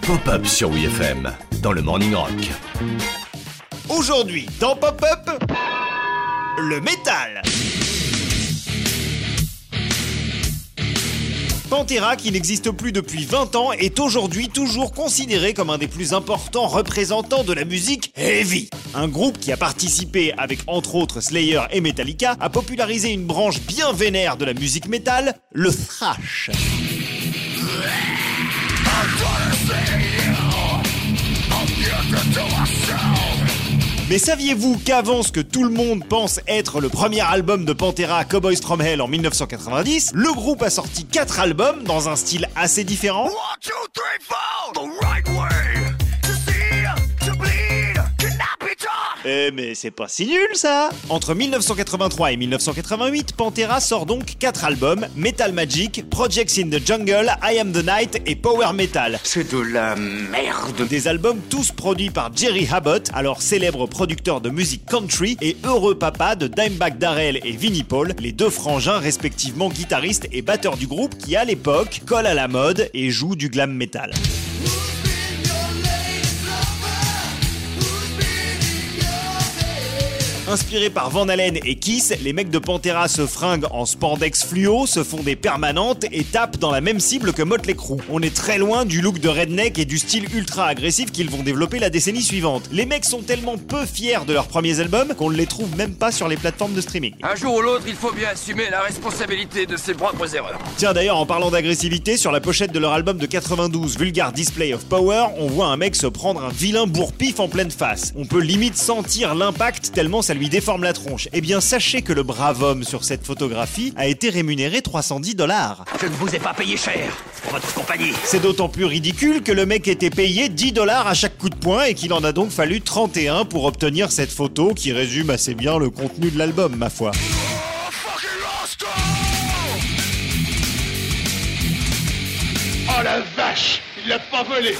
Pop-up sur WFM dans le Morning Rock. Aujourd'hui, dans Pop-up, le métal. Pantera, qui n'existe plus depuis 20 ans, est aujourd'hui toujours considéré comme un des plus importants représentants de la musique heavy. Un groupe qui a participé, avec entre autres Slayer et Metallica, à populariser une branche bien vénère de la musique métal, le thrash. Mais saviez-vous qu'avant ce que tout le monde pense être le premier album de Pantera, Cowboys from Hell en 1990, le groupe a sorti 4 albums dans un style assez différent Eh mais c'est pas si nul ça Entre 1983 et 1988, Pantera sort donc 4 albums, Metal Magic, Projects in the Jungle, I Am the Night et Power Metal. C'est de la merde. Des albums tous produits par Jerry Abbott, alors célèbre producteur de musique country et heureux papa de Dimebag Darrell et Vinnie Paul, les deux frangins respectivement guitaristes et batteurs du groupe qui à l'époque collent à la mode et jouent du glam metal. Inspirés par Van Halen et Kiss, les mecs de Pantera se fringuent en spandex fluo, se font des permanentes et tapent dans la même cible que Motley Crue. On est très loin du look de redneck et du style ultra agressif qu'ils vont développer la décennie suivante. Les mecs sont tellement peu fiers de leurs premiers albums qu'on ne les trouve même pas sur les plateformes de streaming. Un jour ou l'autre, il faut bien assumer la responsabilité de ses propres erreurs. Tiens d'ailleurs en parlant d'agressivité, sur la pochette de leur album de 92, Vulgar Display of Power, on voit un mec se prendre un vilain bourre-pif en pleine face. On peut limite sentir l'impact tellement ça lui déforme la tronche. Eh bien, sachez que le brave homme sur cette photographie a été rémunéré 310 dollars. Je ne vous ai pas payé cher pour votre compagnie. C'est d'autant plus ridicule que le mec était payé 10 dollars à chaque coup de poing et qu'il en a donc fallu 31 pour obtenir cette photo qui résume assez bien le contenu de l'album, ma foi. Oh la vache Il l'a pas volé